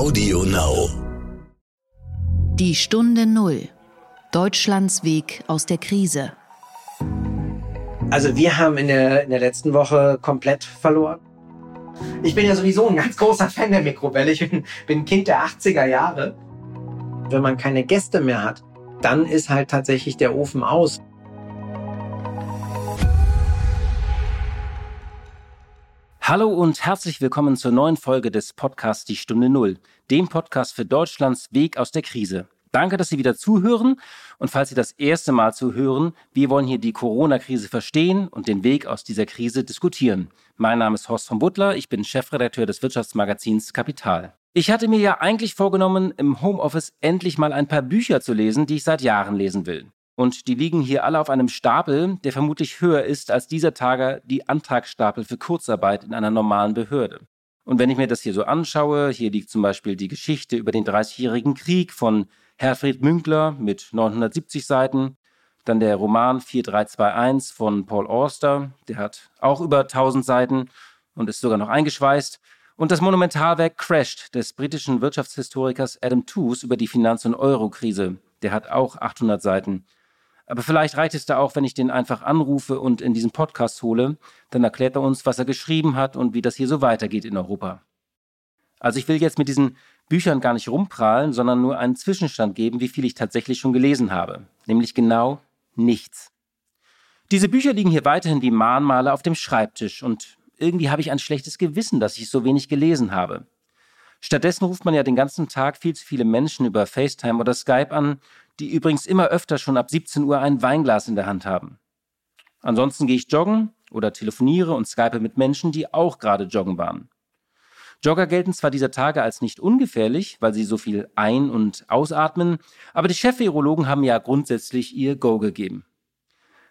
Audio Now. Die Stunde Null. Deutschlands Weg aus der Krise. Also wir haben in der, in der letzten Woche komplett verloren. Ich bin ja sowieso ein ganz großer Fan der Mikrowelle. Ich bin, bin Kind der 80er Jahre. Wenn man keine Gäste mehr hat, dann ist halt tatsächlich der Ofen aus. Hallo und herzlich willkommen zur neuen Folge des Podcasts Die Stunde Null, dem Podcast für Deutschlands Weg aus der Krise. Danke, dass Sie wieder zuhören. Und falls Sie das erste Mal zuhören, wir wollen hier die Corona-Krise verstehen und den Weg aus dieser Krise diskutieren. Mein Name ist Horst von Butler, ich bin Chefredakteur des Wirtschaftsmagazins Kapital. Ich hatte mir ja eigentlich vorgenommen, im Homeoffice endlich mal ein paar Bücher zu lesen, die ich seit Jahren lesen will. Und die liegen hier alle auf einem Stapel, der vermutlich höher ist als dieser Tage die Antragsstapel für Kurzarbeit in einer normalen Behörde. Und wenn ich mir das hier so anschaue, hier liegt zum Beispiel die Geschichte über den Dreißigjährigen Krieg von Herfried Münkler mit 970 Seiten, dann der Roman 4321 von Paul Auster, der hat auch über 1000 Seiten und ist sogar noch eingeschweißt. Und das Monumentalwerk Crashed des britischen Wirtschaftshistorikers Adam Tooze über die Finanz- und Eurokrise, der hat auch 800 Seiten. Aber vielleicht reicht es da auch, wenn ich den einfach anrufe und in diesen Podcast hole. Dann erklärt er uns, was er geschrieben hat und wie das hier so weitergeht in Europa. Also ich will jetzt mit diesen Büchern gar nicht rumprahlen, sondern nur einen Zwischenstand geben, wie viel ich tatsächlich schon gelesen habe. Nämlich genau nichts. Diese Bücher liegen hier weiterhin wie Mahnmale auf dem Schreibtisch und irgendwie habe ich ein schlechtes Gewissen, dass ich so wenig gelesen habe. Stattdessen ruft man ja den ganzen Tag viel zu viele Menschen über FaceTime oder Skype an die übrigens immer öfter schon ab 17 Uhr ein Weinglas in der Hand haben. Ansonsten gehe ich joggen oder telefoniere und skype mit Menschen, die auch gerade joggen waren. Jogger gelten zwar dieser Tage als nicht ungefährlich, weil sie so viel ein- und ausatmen, aber die Chef-Virologen haben ja grundsätzlich ihr Go gegeben.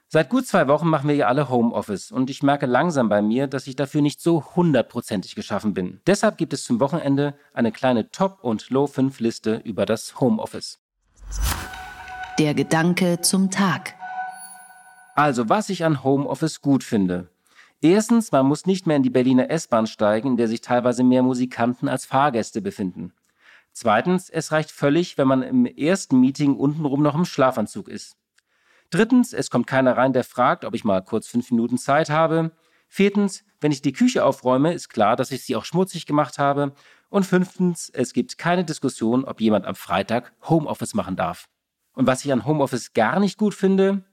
Seit gut zwei Wochen machen wir ja alle Homeoffice und ich merke langsam bei mir, dass ich dafür nicht so hundertprozentig geschaffen bin. Deshalb gibt es zum Wochenende eine kleine Top- und Low-5-Liste über das Homeoffice. Der Gedanke zum Tag. Also, was ich an Homeoffice gut finde. Erstens, man muss nicht mehr in die Berliner S-Bahn steigen, in der sich teilweise mehr Musikanten als Fahrgäste befinden. Zweitens, es reicht völlig, wenn man im ersten Meeting untenrum noch im Schlafanzug ist. Drittens, es kommt keiner rein, der fragt, ob ich mal kurz fünf Minuten Zeit habe. Viertens, wenn ich die Küche aufräume, ist klar, dass ich sie auch schmutzig gemacht habe. Und fünftens, es gibt keine Diskussion, ob jemand am Freitag Homeoffice machen darf. Und was ich an Homeoffice gar nicht gut finde,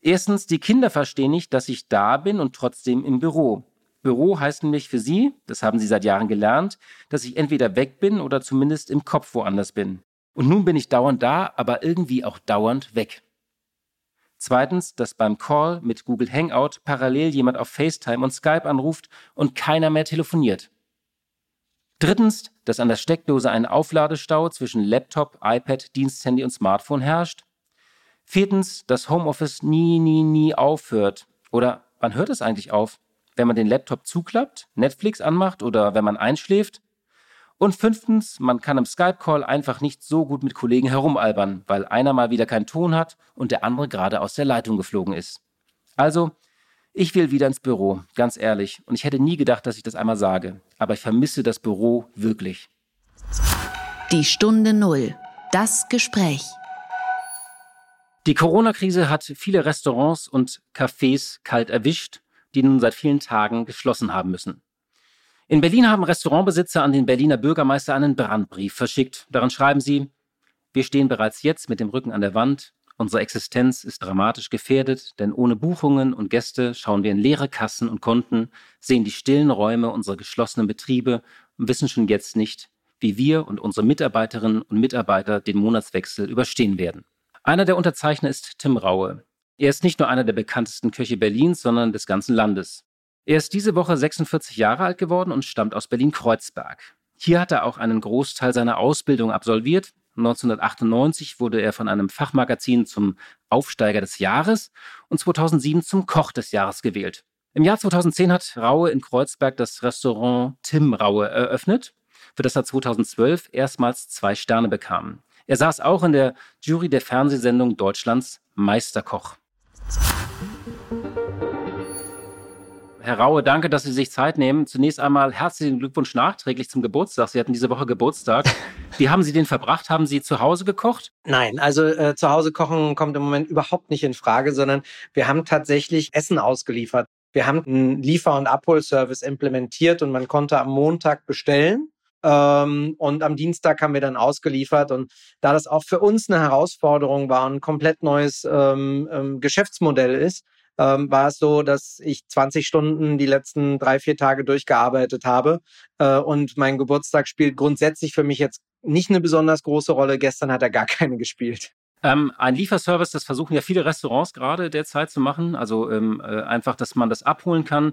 erstens, die Kinder verstehen nicht, dass ich da bin und trotzdem im Büro. Büro heißt nämlich für sie, das haben sie seit Jahren gelernt, dass ich entweder weg bin oder zumindest im Kopf woanders bin. Und nun bin ich dauernd da, aber irgendwie auch dauernd weg. Zweitens, dass beim Call mit Google Hangout parallel jemand auf FaceTime und Skype anruft und keiner mehr telefoniert. Drittens, dass an der Steckdose ein Aufladestau zwischen Laptop, iPad, Diensthandy und Smartphone herrscht. Viertens, dass Homeoffice nie, nie, nie aufhört. Oder wann hört es eigentlich auf? Wenn man den Laptop zuklappt, Netflix anmacht oder wenn man einschläft? Und fünftens, man kann im Skype-Call einfach nicht so gut mit Kollegen herumalbern, weil einer mal wieder keinen Ton hat und der andere gerade aus der Leitung geflogen ist. Also, ich will wieder ins Büro, ganz ehrlich. Und ich hätte nie gedacht, dass ich das einmal sage. Aber ich vermisse das Büro wirklich. Die Stunde Null. Das Gespräch. Die Corona-Krise hat viele Restaurants und Cafés kalt erwischt, die nun seit vielen Tagen geschlossen haben müssen. In Berlin haben Restaurantbesitzer an den Berliner Bürgermeister einen Brandbrief verschickt. Darin schreiben sie, wir stehen bereits jetzt mit dem Rücken an der Wand Unsere Existenz ist dramatisch gefährdet, denn ohne Buchungen und Gäste schauen wir in leere Kassen und Konten, sehen die stillen Räume unserer geschlossenen Betriebe und wissen schon jetzt nicht, wie wir und unsere Mitarbeiterinnen und Mitarbeiter den Monatswechsel überstehen werden. Einer der Unterzeichner ist Tim Raue. Er ist nicht nur einer der bekanntesten Köche Berlins, sondern des ganzen Landes. Er ist diese Woche 46 Jahre alt geworden und stammt aus Berlin-Kreuzberg. Hier hat er auch einen Großteil seiner Ausbildung absolviert, 1998 wurde er von einem Fachmagazin zum Aufsteiger des Jahres und 2007 zum Koch des Jahres gewählt. Im Jahr 2010 hat Raue in Kreuzberg das Restaurant Tim Raue eröffnet, für das er 2012 erstmals zwei Sterne bekam. Er saß auch in der Jury der Fernsehsendung Deutschlands Meisterkoch. Herr Raue, danke, dass Sie sich Zeit nehmen. Zunächst einmal herzlichen Glückwunsch nachträglich zum Geburtstag. Sie hatten diese Woche Geburtstag. Wie haben Sie den verbracht? Haben Sie zu Hause gekocht? Nein, also äh, zu Hause kochen kommt im Moment überhaupt nicht in Frage, sondern wir haben tatsächlich Essen ausgeliefert. Wir haben einen Liefer- und Abholservice implementiert und man konnte am Montag bestellen. Ähm, und am Dienstag haben wir dann ausgeliefert. Und da das auch für uns eine Herausforderung war, ein komplett neues ähm, ähm, Geschäftsmodell ist, ähm, war es so, dass ich 20 Stunden die letzten drei, vier Tage durchgearbeitet habe. Äh, und mein Geburtstag spielt grundsätzlich für mich jetzt nicht eine besonders große Rolle. Gestern hat er gar keine gespielt. Ähm, ein Lieferservice, das versuchen ja viele Restaurants gerade derzeit zu machen. Also ähm, äh, einfach, dass man das abholen kann.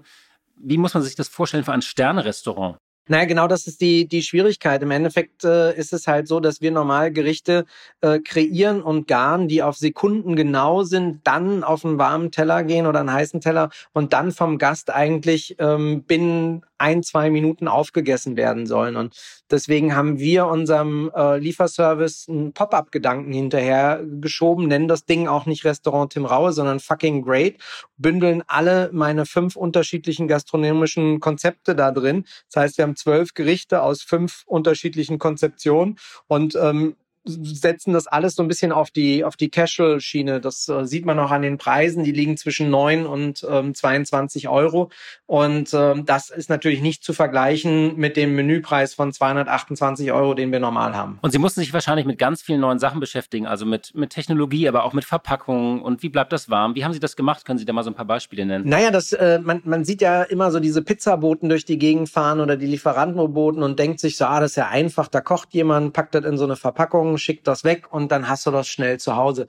Wie muss man sich das vorstellen für ein Sterne-Restaurant? Naja, genau das ist die, die Schwierigkeit. Im Endeffekt äh, ist es halt so, dass wir normal Gerichte äh, kreieren und garen, die auf Sekunden genau sind, dann auf einen warmen Teller gehen oder einen heißen Teller und dann vom Gast eigentlich ähm, binnen ein, zwei Minuten aufgegessen werden sollen. Und deswegen haben wir unserem äh, Lieferservice einen Pop-up-Gedanken hinterher geschoben, nennen das Ding auch nicht Restaurant Tim Raue, sondern fucking great, bündeln alle meine fünf unterschiedlichen gastronomischen Konzepte da drin. Das heißt, wir haben zwölf Gerichte aus fünf unterschiedlichen Konzeptionen und ähm, setzen das alles so ein bisschen auf die, auf die Casual-Schiene. Das äh, sieht man auch an den Preisen. Die liegen zwischen 9 und ähm, 22 Euro. Und ähm, das ist natürlich nicht zu vergleichen mit dem Menüpreis von 228 Euro, den wir normal haben. Und Sie mussten sich wahrscheinlich mit ganz vielen neuen Sachen beschäftigen, also mit, mit Technologie, aber auch mit Verpackungen. Und wie bleibt das warm? Wie haben Sie das gemacht? Können Sie da mal so ein paar Beispiele nennen? Naja, das, äh, man, man sieht ja immer so diese Pizzaboten durch die Gegend fahren oder die Lieferantenboten und denkt sich so, ah, das ist ja einfach, da kocht jemand, packt das in so eine Verpackung schickt das weg und dann hast du das schnell zu Hause.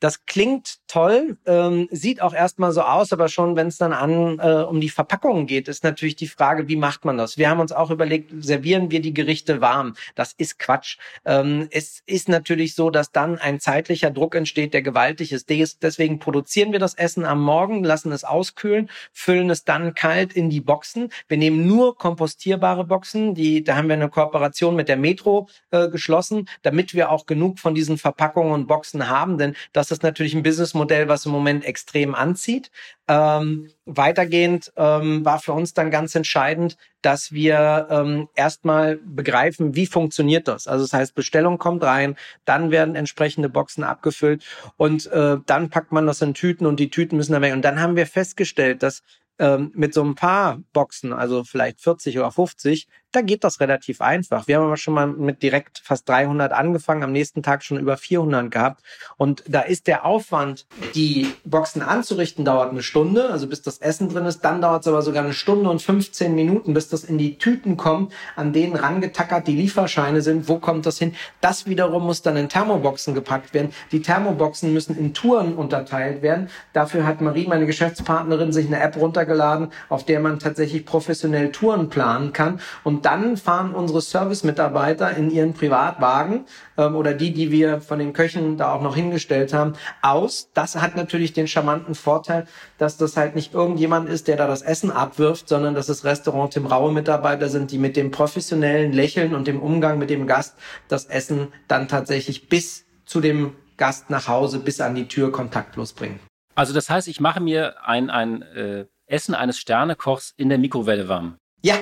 Das klingt toll, ähm, sieht auch erstmal so aus, aber schon wenn es dann an äh, um die Verpackung geht, ist natürlich die Frage, wie macht man das? Wir haben uns auch überlegt, servieren wir die Gerichte warm? Das ist Quatsch. Ähm, es ist natürlich so, dass dann ein zeitlicher Druck entsteht, der gewaltig ist. Deswegen produzieren wir das Essen am Morgen, lassen es auskühlen, füllen es dann kalt in die Boxen. Wir nehmen nur kompostierbare Boxen, die, da haben wir eine Kooperation mit der Metro äh, geschlossen, damit wir auch genug von diesen Verpackungen und Boxen haben, denn das das ist natürlich ein Businessmodell, was im Moment extrem anzieht. Ähm, weitergehend ähm, war für uns dann ganz entscheidend, dass wir ähm, erstmal begreifen, wie funktioniert das. Also das heißt, Bestellung kommt rein, dann werden entsprechende Boxen abgefüllt und äh, dann packt man das in Tüten und die Tüten müssen dann weg. Und dann haben wir festgestellt, dass ähm, mit so ein paar Boxen, also vielleicht 40 oder 50, da geht das relativ einfach. Wir haben aber schon mal mit direkt fast 300 angefangen, am nächsten Tag schon über 400 gehabt. Und da ist der Aufwand, die Boxen anzurichten, dauert eine Stunde, also bis das Essen drin ist. Dann dauert es aber sogar eine Stunde und 15 Minuten, bis das in die Tüten kommt, an denen rangetackert die Lieferscheine sind. Wo kommt das hin? Das wiederum muss dann in Thermoboxen gepackt werden. Die Thermoboxen müssen in Touren unterteilt werden. Dafür hat Marie, meine Geschäftspartnerin, sich eine App runtergeladen, auf der man tatsächlich professionell Touren planen kann. Und und dann fahren unsere Service-Mitarbeiter in ihren Privatwagen ähm, oder die, die wir von den Köchen da auch noch hingestellt haben, aus. Das hat natürlich den charmanten Vorteil, dass das halt nicht irgendjemand ist, der da das Essen abwirft, sondern dass es Restaurant Tim Raue Mitarbeiter sind, die mit dem professionellen Lächeln und dem Umgang mit dem Gast das Essen dann tatsächlich bis zu dem Gast nach Hause, bis an die Tür kontaktlos bringen. Also das heißt, ich mache mir ein, ein äh, Essen eines Sternekochs in der Mikrowelle warm. Ja,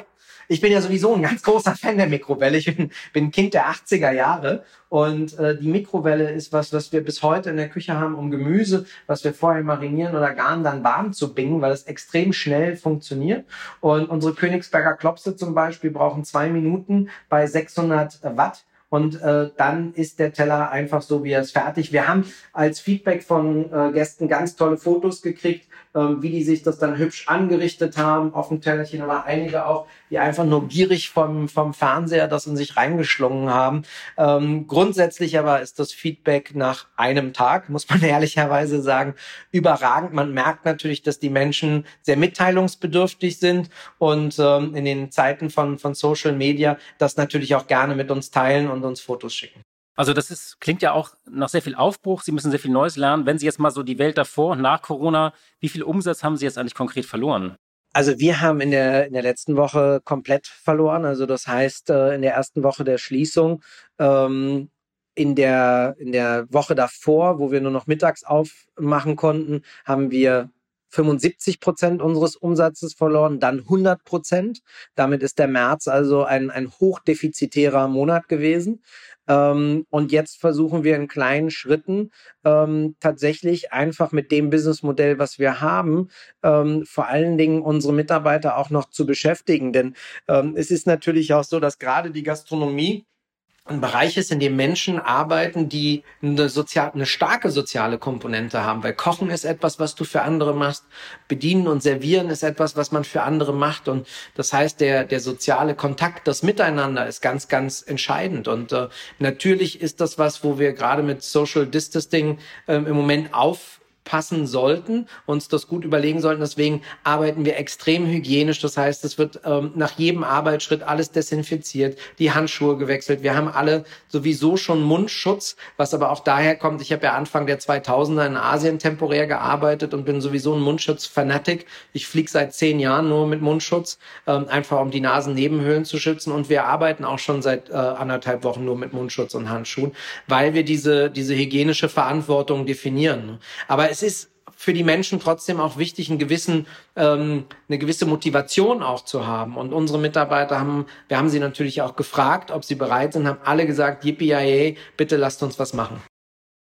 ich bin ja sowieso ein ganz großer Fan der Mikrowelle. Ich bin, bin Kind der 80er Jahre und äh, die Mikrowelle ist was, was wir bis heute in der Küche haben, um Gemüse, was wir vorher marinieren oder garen, dann warm zu bingen, weil es extrem schnell funktioniert. Und unsere Königsberger Klopse zum Beispiel brauchen zwei Minuten bei 600 Watt und äh, dann ist der Teller einfach so, wie er ist fertig. Wir haben als Feedback von äh, Gästen ganz tolle Fotos gekriegt, äh, wie die sich das dann hübsch angerichtet haben auf dem Tellerchen, aber einige auch, die einfach nur gierig vom, vom Fernseher das in sich reingeschlungen haben. Ähm, grundsätzlich aber ist das Feedback nach einem Tag, muss man ehrlicherweise sagen, überragend. Man merkt natürlich, dass die Menschen sehr mitteilungsbedürftig sind und ähm, in den Zeiten von, von Social Media das natürlich auch gerne mit uns teilen und uns Fotos schicken. Also das ist, klingt ja auch nach sehr viel Aufbruch. Sie müssen sehr viel Neues lernen. Wenn Sie jetzt mal so die Welt davor und nach Corona, wie viel Umsatz haben Sie jetzt eigentlich konkret verloren? Also wir haben in der, in der letzten Woche komplett verloren. Also das heißt, äh, in der ersten Woche der Schließung, ähm, in der, in der Woche davor, wo wir nur noch mittags aufmachen konnten, haben wir 75 Prozent unseres Umsatzes verloren, dann 100 Prozent. Damit ist der März also ein, ein hochdefizitärer Monat gewesen. Ähm, und jetzt versuchen wir in kleinen Schritten ähm, tatsächlich einfach mit dem Businessmodell, was wir haben, ähm, vor allen Dingen unsere Mitarbeiter auch noch zu beschäftigen. Denn ähm, es ist natürlich auch so, dass gerade die Gastronomie ein Bereich ist, in dem Menschen arbeiten, die eine, sozial, eine starke soziale Komponente haben. Weil Kochen ist etwas, was du für andere machst. Bedienen und Servieren ist etwas, was man für andere macht. Und das heißt, der, der soziale Kontakt, das Miteinander ist ganz, ganz entscheidend. Und äh, natürlich ist das was, wo wir gerade mit Social Distancing äh, im Moment auf passen sollten, uns das gut überlegen sollten. Deswegen arbeiten wir extrem hygienisch. Das heißt, es wird ähm, nach jedem Arbeitsschritt alles desinfiziert, die Handschuhe gewechselt. Wir haben alle sowieso schon Mundschutz, was aber auch daher kommt. Ich habe ja Anfang der 2000er in Asien temporär gearbeitet und bin sowieso ein Mundschutz-Fanatic. Ich fliege seit zehn Jahren nur mit Mundschutz, ähm, einfach um die Nasennebenhöhlen zu schützen. Und wir arbeiten auch schon seit äh, anderthalb Wochen nur mit Mundschutz und Handschuhen, weil wir diese, diese hygienische Verantwortung definieren. Aber es ist für die Menschen trotzdem auch wichtig, einen gewissen, ähm, eine gewisse Motivation auch zu haben. Und unsere Mitarbeiter haben, wir haben sie natürlich auch gefragt, ob sie bereit sind, haben alle gesagt, yippie bitte lasst uns was machen.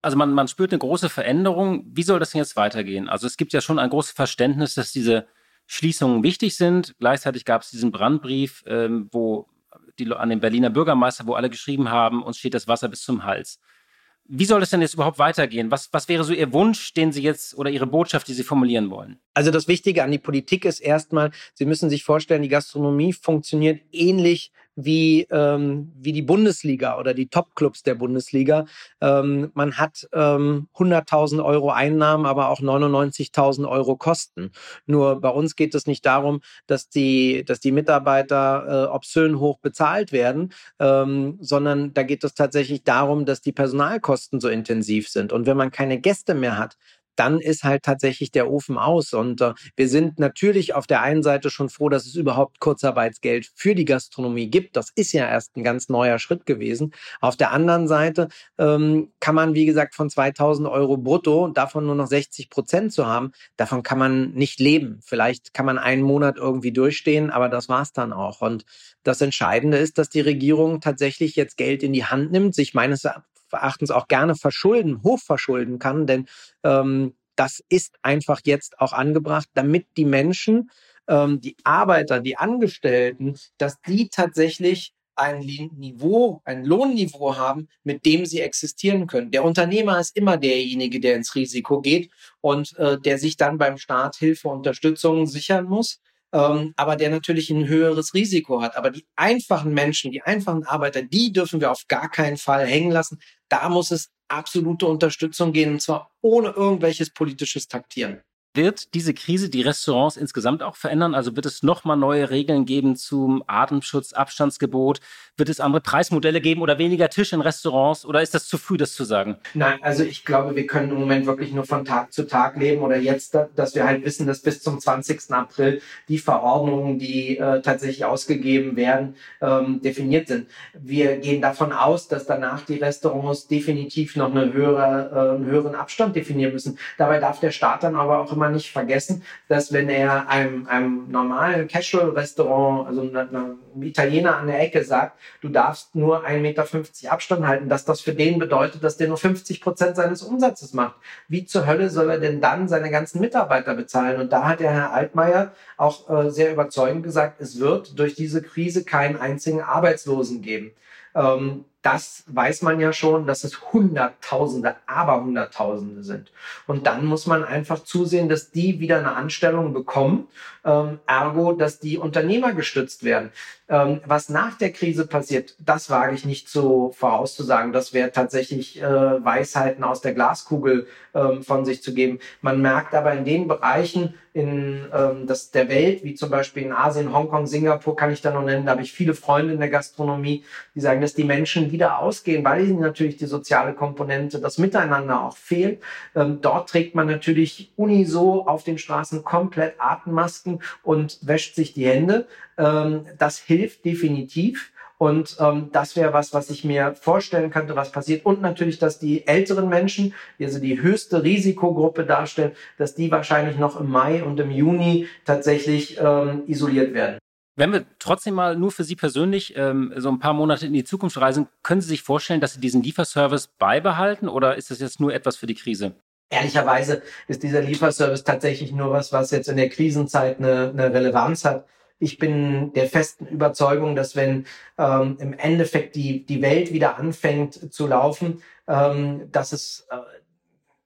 Also man, man spürt eine große Veränderung. Wie soll das denn jetzt weitergehen? Also es gibt ja schon ein großes Verständnis, dass diese Schließungen wichtig sind. Gleichzeitig gab es diesen Brandbrief, ähm, wo die, an den Berliner Bürgermeister, wo alle geschrieben haben, uns steht das Wasser bis zum Hals. Wie soll es denn jetzt überhaupt weitergehen? Was, was wäre so Ihr Wunsch, den Sie jetzt oder Ihre Botschaft, die Sie formulieren wollen? Also das Wichtige an die Politik ist erstmal, Sie müssen sich vorstellen, die Gastronomie funktioniert ähnlich wie, ähm, wie die Bundesliga oder die Top-Clubs der Bundesliga. Ähm, man hat ähm, 100.000 Euro Einnahmen, aber auch 99.000 Euro Kosten. Nur bei uns geht es nicht darum, dass die, dass die Mitarbeiter äh, obszön hoch bezahlt werden, ähm, sondern da geht es tatsächlich darum, dass die Personalkosten so intensiv sind. Und wenn man keine Gäste mehr hat, dann ist halt tatsächlich der Ofen aus. Und äh, wir sind natürlich auf der einen Seite schon froh, dass es überhaupt Kurzarbeitsgeld für die Gastronomie gibt. Das ist ja erst ein ganz neuer Schritt gewesen. Auf der anderen Seite ähm, kann man, wie gesagt, von 2000 Euro brutto davon nur noch 60 Prozent zu haben, davon kann man nicht leben. Vielleicht kann man einen Monat irgendwie durchstehen, aber das war's dann auch. Und das Entscheidende ist, dass die Regierung tatsächlich jetzt Geld in die Hand nimmt, sich meines Erachtens auch gerne verschulden, hochverschulden kann, denn ähm, das ist einfach jetzt auch angebracht, damit die Menschen, ähm, die Arbeiter, die Angestellten, dass die tatsächlich ein Niveau, ein Lohnniveau haben, mit dem sie existieren können. Der Unternehmer ist immer derjenige, der ins Risiko geht und äh, der sich dann beim Staat Hilfe, Unterstützung sichern muss ähm, aber der natürlich ein höheres Risiko hat. Aber die einfachen Menschen, die einfachen Arbeiter, die dürfen wir auf gar keinen Fall hängen lassen. Da muss es absolute Unterstützung gehen, und zwar ohne irgendwelches politisches Taktieren. Wird diese Krise die Restaurants insgesamt auch verändern? Also wird es nochmal neue Regeln geben zum Atemschutz, Abstandsgebot? Wird es andere Preismodelle geben oder weniger Tisch in Restaurants? Oder ist das zu früh, das zu sagen? Nein, also ich glaube, wir können im Moment wirklich nur von Tag zu Tag leben oder jetzt, dass wir halt wissen, dass bis zum 20. April die Verordnungen, die äh, tatsächlich ausgegeben werden, ähm, definiert sind. Wir gehen davon aus, dass danach die Restaurants definitiv noch eine höhere, äh, einen höheren Abstand definieren müssen. Dabei darf der Staat dann aber auch man nicht vergessen, dass wenn er einem, einem normalen Casual-Restaurant, also einem Italiener an der Ecke sagt, du darfst nur 1,50 Meter Abstand halten, dass das für den bedeutet, dass der nur 50 Prozent seines Umsatzes macht. Wie zur Hölle soll er denn dann seine ganzen Mitarbeiter bezahlen? Und da hat der Herr Altmaier auch äh, sehr überzeugend gesagt, es wird durch diese Krise keinen einzigen Arbeitslosen geben. Ähm, das weiß man ja schon, dass es Hunderttausende, aber Hunderttausende sind. Und dann muss man einfach zusehen, dass die wieder eine Anstellung bekommen, ähm, ergo, dass die Unternehmer gestützt werden. Ähm, was nach der Krise passiert, das wage ich nicht so vorauszusagen. Das wäre tatsächlich äh, Weisheiten aus der Glaskugel ähm, von sich zu geben. Man merkt aber in den Bereichen in ähm, das, der Welt, wie zum Beispiel in Asien, Hongkong, Singapur, kann ich da noch nennen, da habe ich viele Freunde in der Gastronomie, die sagen, dass die Menschen wieder ausgehen, weil natürlich die soziale Komponente, das Miteinander auch fehlt. Ähm, dort trägt man natürlich uniso auf den Straßen komplett Atemmasken und wäscht sich die Hände. Ähm, das hilft definitiv. Und ähm, das wäre was, was ich mir vorstellen könnte, was passiert. Und natürlich, dass die älteren Menschen, die also die höchste Risikogruppe darstellen, dass die wahrscheinlich noch im Mai und im Juni tatsächlich ähm, isoliert werden. Wenn wir trotzdem mal nur für Sie persönlich ähm, so ein paar Monate in die Zukunft reisen, können Sie sich vorstellen, dass Sie diesen Lieferservice beibehalten oder ist das jetzt nur etwas für die Krise? Ehrlicherweise ist dieser Lieferservice tatsächlich nur was, was jetzt in der Krisenzeit eine, eine Relevanz hat. Ich bin der festen Überzeugung, dass wenn ähm, im Endeffekt die, die Welt wieder anfängt zu laufen, ähm, dass es äh,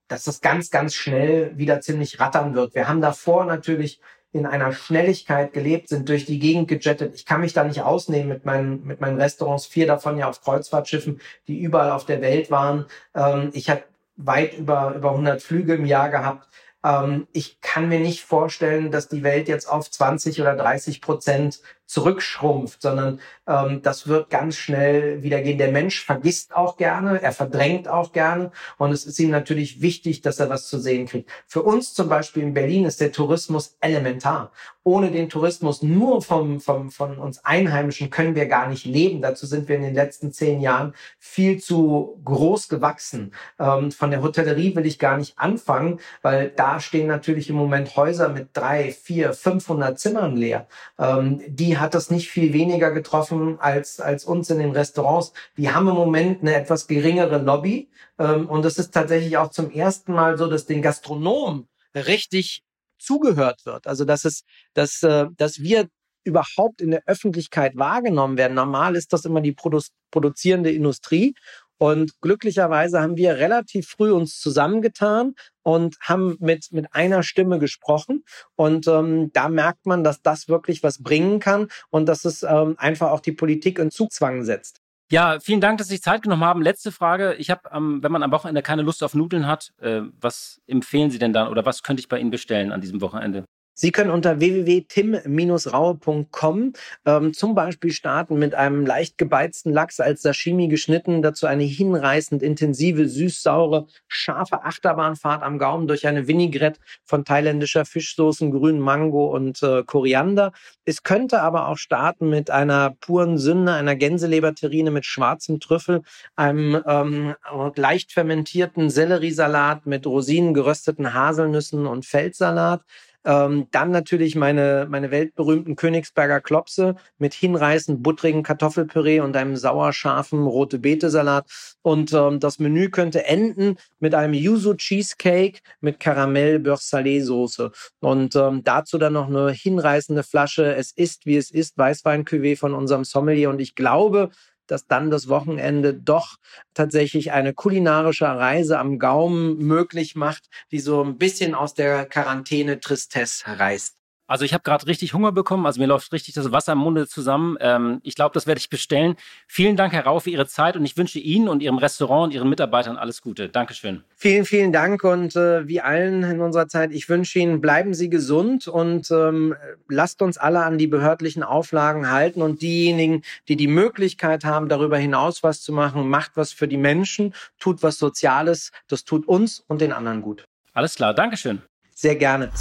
dass das ganz, ganz schnell wieder ziemlich rattern wird. Wir haben davor natürlich in einer Schnelligkeit gelebt, sind durch die Gegend gejettet. Ich kann mich da nicht ausnehmen mit meinen, mit meinen Restaurants, vier davon ja auf Kreuzfahrtschiffen, die überall auf der Welt waren. Ähm, ich habe weit über, über 100 Flüge im Jahr gehabt. Ähm, ich kann mir nicht vorstellen, dass die Welt jetzt auf 20 oder 30 Prozent zurückschrumpft, sondern ähm, das wird ganz schnell wieder gehen. Der Mensch vergisst auch gerne, er verdrängt auch gerne und es ist ihm natürlich wichtig, dass er was zu sehen kriegt. Für uns zum Beispiel in Berlin ist der Tourismus elementar. Ohne den Tourismus nur vom, vom, von uns Einheimischen können wir gar nicht leben. Dazu sind wir in den letzten zehn Jahren viel zu groß gewachsen. Ähm, von der Hotellerie will ich gar nicht anfangen, weil da stehen natürlich im Moment Häuser mit drei, vier, 500 Zimmern leer. Ähm, die hat das nicht viel weniger getroffen als, als uns in den Restaurants. Die haben im Moment eine etwas geringere Lobby. Ähm, und es ist tatsächlich auch zum ersten Mal so, dass den Gastronomen richtig zugehört wird. Also dass es, dass, äh, dass wir überhaupt in der Öffentlichkeit wahrgenommen werden. Normal ist das immer die Produ produzierende Industrie und glücklicherweise haben wir relativ früh uns zusammengetan und haben mit, mit einer Stimme gesprochen. Und ähm, da merkt man, dass das wirklich was bringen kann und dass es ähm, einfach auch die Politik in Zugzwang setzt. Ja, vielen Dank, dass Sie sich Zeit genommen haben. Letzte Frage. Ich habe, ähm, wenn man am Wochenende keine Lust auf Nudeln hat, äh, was empfehlen Sie denn dann oder was könnte ich bei Ihnen bestellen an diesem Wochenende? Sie können unter www.tim-raue.com ähm, zum Beispiel starten mit einem leicht gebeizten Lachs als Sashimi geschnitten, dazu eine hinreißend intensive, süß-saure, scharfe Achterbahnfahrt am Gaumen durch eine Vinaigrette von thailändischer Fischsoßen, grünen Mango und äh, Koriander. Es könnte aber auch starten mit einer puren Sünde, einer Gänseleberterrine mit schwarzem Trüffel, einem ähm, leicht fermentierten Selleriesalat mit Rosinen, gerösteten Haselnüssen und Feldsalat. Ähm, dann natürlich meine, meine weltberühmten Königsberger Klopse mit hinreißend buttrigen Kartoffelpüree und einem sauerscharfen rote Beete-Salat. Und ähm, das Menü könnte enden mit einem Yuzu Cheesecake mit Karamell Beurre Salé Soße. Und ähm, dazu dann noch eine hinreißende Flasche Es ist, wie es ist, weißwein von unserem Sommelier. Und ich glaube, dass dann das Wochenende doch tatsächlich eine kulinarische Reise am Gaumen möglich macht, die so ein bisschen aus der Quarantäne Tristesse reißt. Also ich habe gerade richtig Hunger bekommen, also mir läuft richtig das Wasser im Munde zusammen. Ähm, ich glaube, das werde ich bestellen. Vielen Dank, Herr Rau, für Ihre Zeit und ich wünsche Ihnen und Ihrem Restaurant und Ihren Mitarbeitern alles Gute. Dankeschön. Vielen, vielen Dank und äh, wie allen in unserer Zeit, ich wünsche Ihnen, bleiben Sie gesund und ähm, lasst uns alle an die behördlichen Auflagen halten und diejenigen, die die Möglichkeit haben, darüber hinaus was zu machen, macht was für die Menschen, tut was Soziales, das tut uns und den anderen gut. Alles klar, Dankeschön. Sehr gerne.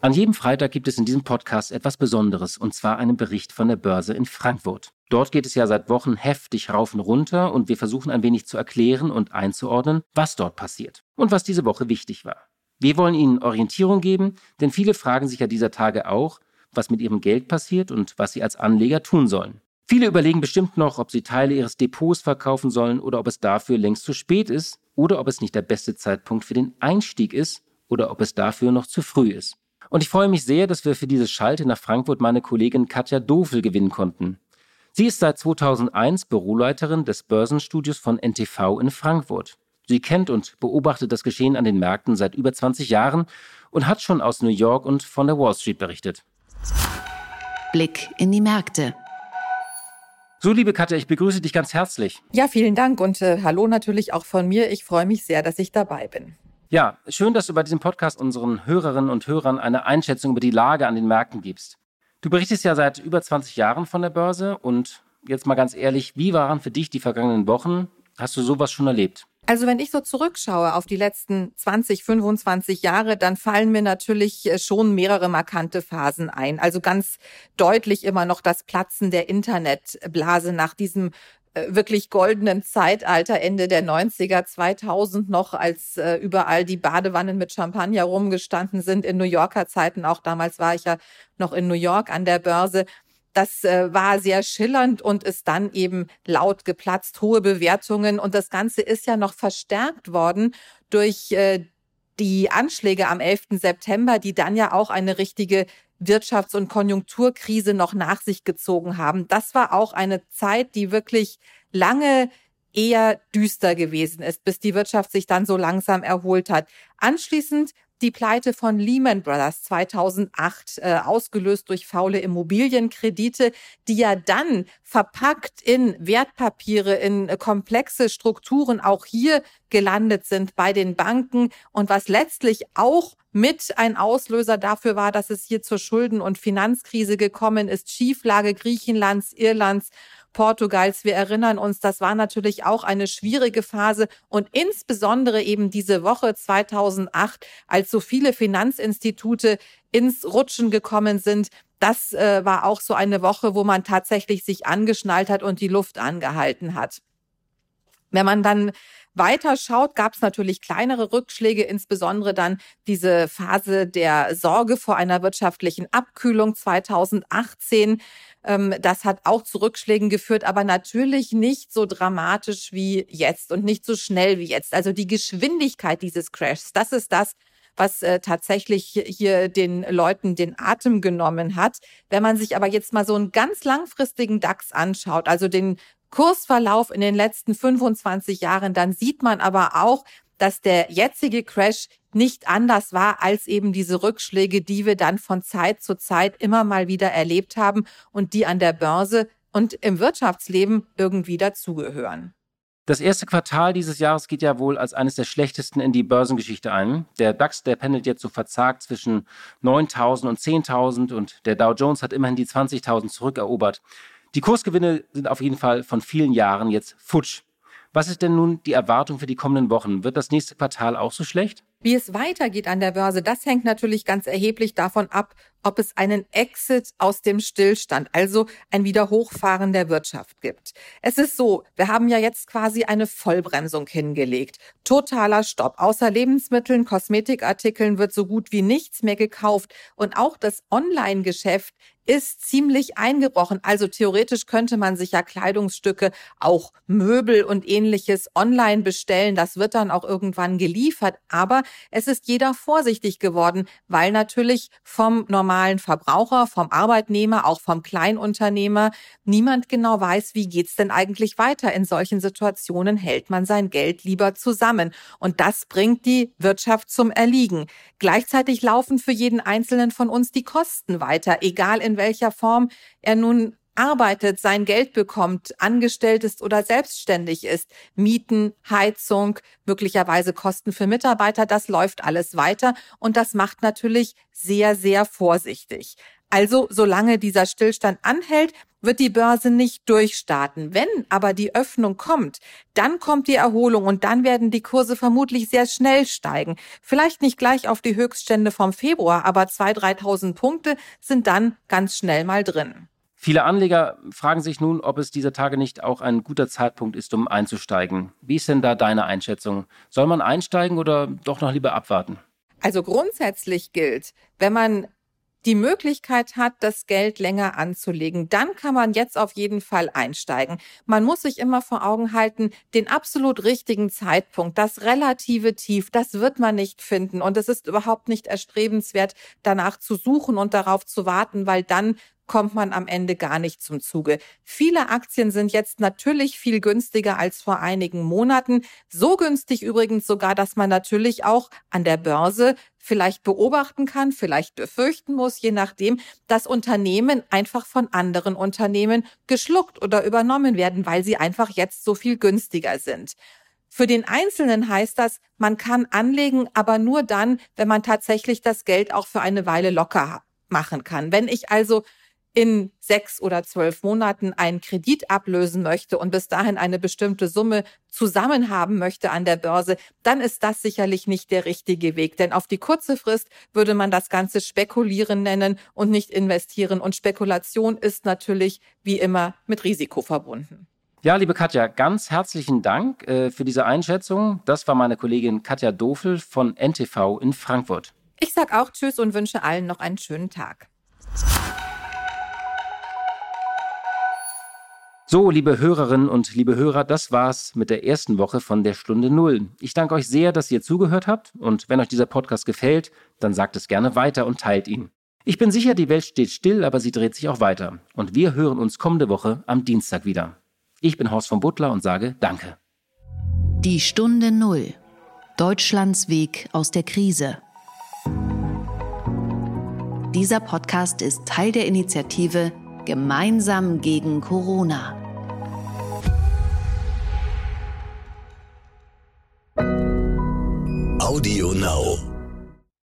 An jedem Freitag gibt es in diesem Podcast etwas Besonderes, und zwar einen Bericht von der Börse in Frankfurt. Dort geht es ja seit Wochen heftig rauf und runter und wir versuchen ein wenig zu erklären und einzuordnen, was dort passiert und was diese Woche wichtig war. Wir wollen Ihnen Orientierung geben, denn viele fragen sich ja dieser Tage auch, was mit ihrem Geld passiert und was sie als Anleger tun sollen. Viele überlegen bestimmt noch, ob sie Teile ihres Depots verkaufen sollen oder ob es dafür längst zu spät ist oder ob es nicht der beste Zeitpunkt für den Einstieg ist oder ob es dafür noch zu früh ist. Und ich freue mich sehr, dass wir für diese Schalte nach Frankfurt meine Kollegin Katja Dofel gewinnen konnten. Sie ist seit 2001 Büroleiterin des Börsenstudios von NTV in Frankfurt. Sie kennt und beobachtet das Geschehen an den Märkten seit über 20 Jahren und hat schon aus New York und von der Wall Street berichtet. Blick in die Märkte. So, liebe Katja, ich begrüße dich ganz herzlich. Ja, vielen Dank und äh, hallo natürlich auch von mir. Ich freue mich sehr, dass ich dabei bin. Ja, schön, dass du bei diesem Podcast unseren Hörerinnen und Hörern eine Einschätzung über die Lage an den Märkten gibst. Du berichtest ja seit über 20 Jahren von der Börse und jetzt mal ganz ehrlich, wie waren für dich die vergangenen Wochen? Hast du sowas schon erlebt? Also wenn ich so zurückschaue auf die letzten 20, 25 Jahre, dann fallen mir natürlich äh, schon mehrere markante Phasen ein. Also ganz deutlich immer noch das Platzen der Internetblase nach diesem wirklich goldenen Zeitalter Ende der 90er, 2000 noch, als äh, überall die Badewannen mit Champagner rumgestanden sind in New Yorker Zeiten. Auch damals war ich ja noch in New York an der Börse. Das äh, war sehr schillernd und ist dann eben laut geplatzt, hohe Bewertungen. Und das Ganze ist ja noch verstärkt worden durch äh, die Anschläge am 11. September, die dann ja auch eine richtige Wirtschafts- und Konjunkturkrise noch nach sich gezogen haben. Das war auch eine Zeit, die wirklich lange eher düster gewesen ist, bis die Wirtschaft sich dann so langsam erholt hat. Anschließend die Pleite von Lehman Brothers 2008, äh, ausgelöst durch faule Immobilienkredite, die ja dann verpackt in Wertpapiere, in äh, komplexe Strukturen auch hier gelandet sind bei den Banken. Und was letztlich auch mit ein Auslöser dafür war, dass es hier zur Schulden- und Finanzkrise gekommen ist, Schieflage Griechenlands, Irlands Portugals. Wir erinnern uns, das war natürlich auch eine schwierige Phase und insbesondere eben diese Woche 2008, als so viele Finanzinstitute ins Rutschen gekommen sind. Das äh, war auch so eine Woche, wo man tatsächlich sich angeschnallt hat und die Luft angehalten hat. Wenn man dann weiter schaut, gab es natürlich kleinere Rückschläge, insbesondere dann diese Phase der Sorge vor einer wirtschaftlichen Abkühlung 2018. Ähm, das hat auch zu Rückschlägen geführt, aber natürlich nicht so dramatisch wie jetzt und nicht so schnell wie jetzt. Also die Geschwindigkeit dieses Crashs, das ist das, was äh, tatsächlich hier den Leuten den Atem genommen hat. Wenn man sich aber jetzt mal so einen ganz langfristigen DAX anschaut, also den Kursverlauf in den letzten 25 Jahren, dann sieht man aber auch, dass der jetzige Crash nicht anders war als eben diese Rückschläge, die wir dann von Zeit zu Zeit immer mal wieder erlebt haben und die an der Börse und im Wirtschaftsleben irgendwie dazugehören. Das erste Quartal dieses Jahres geht ja wohl als eines der schlechtesten in die Börsengeschichte ein. Der DAX, der pendelt jetzt so verzagt zwischen 9.000 und 10.000 und der Dow Jones hat immerhin die 20.000 zurückerobert. Die Kursgewinne sind auf jeden Fall von vielen Jahren jetzt futsch. Was ist denn nun die Erwartung für die kommenden Wochen? Wird das nächste Quartal auch so schlecht? Wie es weitergeht an der Börse, das hängt natürlich ganz erheblich davon ab, ob es einen Exit aus dem Stillstand, also ein Wiederhochfahren der Wirtschaft gibt. Es ist so, wir haben ja jetzt quasi eine Vollbremsung hingelegt. Totaler Stopp. Außer Lebensmitteln, Kosmetikartikeln wird so gut wie nichts mehr gekauft und auch das Online-Geschäft ist ziemlich eingebrochen. Also theoretisch könnte man sich ja Kleidungsstücke, auch Möbel und ähnliches online bestellen. Das wird dann auch irgendwann geliefert. Aber es ist jeder vorsichtig geworden, weil natürlich vom normalen Verbraucher, vom Arbeitnehmer, auch vom Kleinunternehmer niemand genau weiß, wie geht's denn eigentlich weiter. In solchen Situationen hält man sein Geld lieber zusammen. Und das bringt die Wirtschaft zum Erliegen. Gleichzeitig laufen für jeden Einzelnen von uns die Kosten weiter, egal in welcher Form er nun arbeitet, sein Geld bekommt, angestellt ist oder selbstständig ist, Mieten, Heizung, möglicherweise Kosten für Mitarbeiter, das läuft alles weiter und das macht natürlich sehr, sehr vorsichtig. Also solange dieser Stillstand anhält, wird die Börse nicht durchstarten. Wenn aber die Öffnung kommt, dann kommt die Erholung und dann werden die Kurse vermutlich sehr schnell steigen. Vielleicht nicht gleich auf die Höchststände vom Februar, aber 2.000, 3.000 Punkte sind dann ganz schnell mal drin. Viele Anleger fragen sich nun, ob es dieser Tage nicht auch ein guter Zeitpunkt ist, um einzusteigen. Wie ist denn da deine Einschätzung? Soll man einsteigen oder doch noch lieber abwarten? Also grundsätzlich gilt, wenn man die Möglichkeit hat, das Geld länger anzulegen, dann kann man jetzt auf jeden Fall einsteigen. Man muss sich immer vor Augen halten, den absolut richtigen Zeitpunkt, das relative Tief, das wird man nicht finden. Und es ist überhaupt nicht erstrebenswert, danach zu suchen und darauf zu warten, weil dann kommt man am Ende gar nicht zum Zuge. Viele Aktien sind jetzt natürlich viel günstiger als vor einigen Monaten. So günstig übrigens sogar, dass man natürlich auch an der Börse vielleicht beobachten kann, vielleicht befürchten muss, je nachdem, dass Unternehmen einfach von anderen Unternehmen geschluckt oder übernommen werden, weil sie einfach jetzt so viel günstiger sind. Für den Einzelnen heißt das, man kann anlegen, aber nur dann, wenn man tatsächlich das Geld auch für eine Weile locker machen kann. Wenn ich also in sechs oder zwölf Monaten einen Kredit ablösen möchte und bis dahin eine bestimmte Summe zusammen haben möchte an der Börse, dann ist das sicherlich nicht der richtige Weg. Denn auf die kurze Frist würde man das Ganze spekulieren nennen und nicht investieren. Und Spekulation ist natürlich wie immer mit Risiko verbunden. Ja, liebe Katja, ganz herzlichen Dank äh, für diese Einschätzung. Das war meine Kollegin Katja Dofel von NTV in Frankfurt. Ich sage auch Tschüss und wünsche allen noch einen schönen Tag. So, liebe Hörerinnen und liebe Hörer, das war's mit der ersten Woche von der Stunde Null. Ich danke euch sehr, dass ihr zugehört habt und wenn euch dieser Podcast gefällt, dann sagt es gerne weiter und teilt ihn. Ich bin sicher, die Welt steht still, aber sie dreht sich auch weiter. Und wir hören uns kommende Woche am Dienstag wieder. Ich bin Horst von Butler und sage Danke. Die Stunde Null. Deutschlands Weg aus der Krise. Dieser Podcast ist Teil der Initiative Gemeinsam gegen Corona. Audio Now.